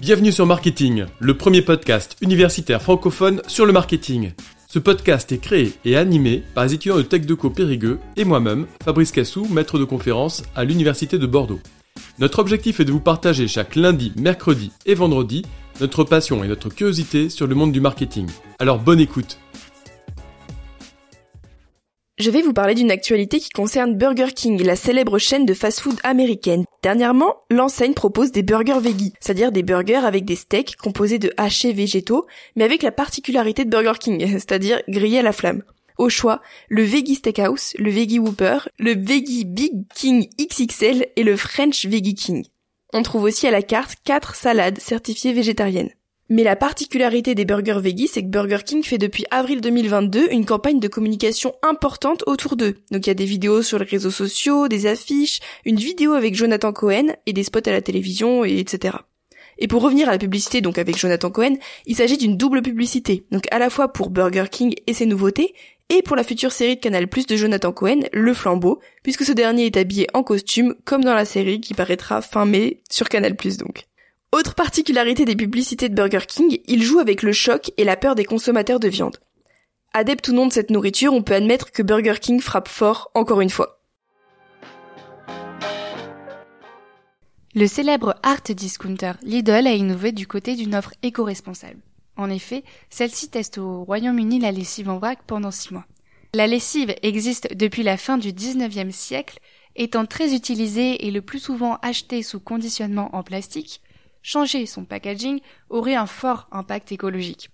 Bienvenue sur Marketing, le premier podcast universitaire francophone sur le marketing. Ce podcast est créé et animé par les étudiants de TechDeco Périgueux et moi-même, Fabrice Cassou, maître de conférence à l'Université de Bordeaux. Notre objectif est de vous partager chaque lundi, mercredi et vendredi notre passion et notre curiosité sur le monde du marketing. Alors bonne écoute je vais vous parler d'une actualité qui concerne Burger King, la célèbre chaîne de fast-food américaine. Dernièrement, l'enseigne propose des burgers veggie, c'est-à-dire des burgers avec des steaks composés de hachés végétaux, mais avec la particularité de Burger King, c'est-à-dire grillés à la flamme. Au choix, le Veggie Steakhouse, le Veggie Whopper, le Veggie Big King XXL et le French Veggie King. On trouve aussi à la carte 4 salades certifiées végétariennes. Mais la particularité des burgers veggie, c'est que Burger King fait depuis avril 2022 une campagne de communication importante autour d'eux. Donc il y a des vidéos sur les réseaux sociaux, des affiches, une vidéo avec Jonathan Cohen et des spots à la télévision, et etc. Et pour revenir à la publicité donc avec Jonathan Cohen, il s'agit d'une double publicité, donc à la fois pour Burger King et ses nouveautés, et pour la future série de Canal Plus de Jonathan Cohen, Le Flambeau, puisque ce dernier est habillé en costume, comme dans la série qui paraîtra fin mai sur Canal Plus donc. Autre particularité des publicités de Burger King, il joue avec le choc et la peur des consommateurs de viande. Adepte ou non de cette nourriture, on peut admettre que Burger King frappe fort encore une fois. Le célèbre art discounter Lidl a innové du côté d'une offre éco-responsable. En effet, celle-ci teste au Royaume-Uni la lessive en vrac pendant six mois. La lessive existe depuis la fin du 19e siècle, étant très utilisée et le plus souvent achetée sous conditionnement en plastique, changer son packaging aurait un fort impact écologique.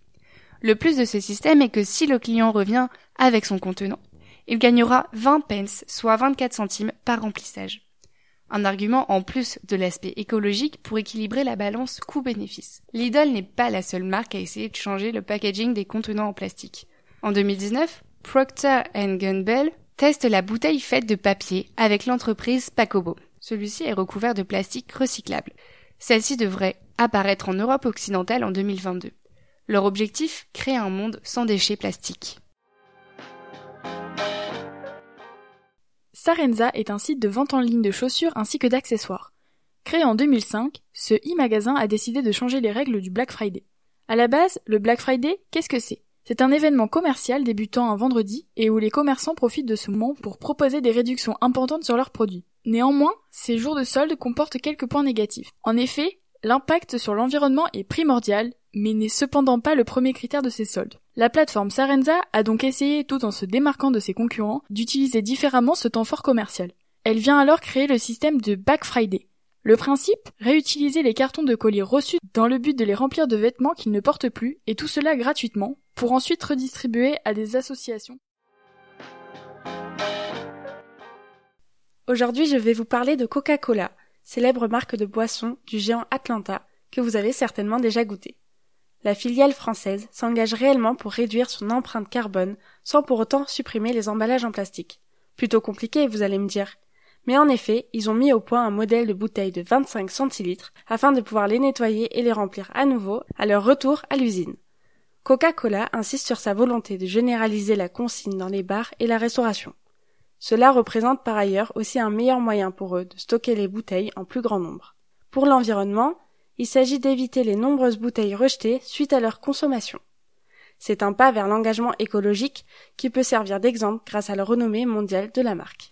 Le plus de ce système est que si le client revient avec son contenant, il gagnera 20 pence, soit 24 centimes par remplissage. Un argument en plus de l'aspect écologique pour équilibrer la balance coût-bénéfice. Lidl n'est pas la seule marque à essayer de changer le packaging des contenants en plastique. En 2019, Procter Gamble teste la bouteille faite de papier avec l'entreprise Pacobo. Celui-ci est recouvert de plastique recyclable. Celle-ci devrait apparaître en Europe occidentale en 2022. Leur objectif, créer un monde sans déchets plastiques. Sarenza est un site de vente en ligne de chaussures ainsi que d'accessoires. Créé en 2005, ce e-magasin a décidé de changer les règles du Black Friday. À la base, le Black Friday, qu'est-ce que c'est? C'est un événement commercial débutant un vendredi et où les commerçants profitent de ce moment pour proposer des réductions importantes sur leurs produits. Néanmoins, ces jours de solde comportent quelques points négatifs. En effet, l'impact sur l'environnement est primordial, mais n'est cependant pas le premier critère de ces soldes. La plateforme Sarenza a donc essayé, tout en se démarquant de ses concurrents, d'utiliser différemment ce temps fort commercial. Elle vient alors créer le système de Back Friday. Le principe, réutiliser les cartons de colis reçus dans le but de les remplir de vêtements qu'ils ne portent plus, et tout cela gratuitement, pour ensuite redistribuer à des associations. Aujourd'hui, je vais vous parler de Coca-Cola, célèbre marque de boisson du géant Atlanta, que vous avez certainement déjà goûté. La filiale française s'engage réellement pour réduire son empreinte carbone sans pour autant supprimer les emballages en plastique. Plutôt compliqué, vous allez me dire. Mais en effet, ils ont mis au point un modèle de bouteille de 25 centilitres afin de pouvoir les nettoyer et les remplir à nouveau à leur retour à l'usine. Coca-Cola insiste sur sa volonté de généraliser la consigne dans les bars et la restauration. Cela représente par ailleurs aussi un meilleur moyen pour eux de stocker les bouteilles en plus grand nombre. Pour l'environnement, il s'agit d'éviter les nombreuses bouteilles rejetées suite à leur consommation. C'est un pas vers l'engagement écologique qui peut servir d'exemple grâce à la renommée mondiale de la marque.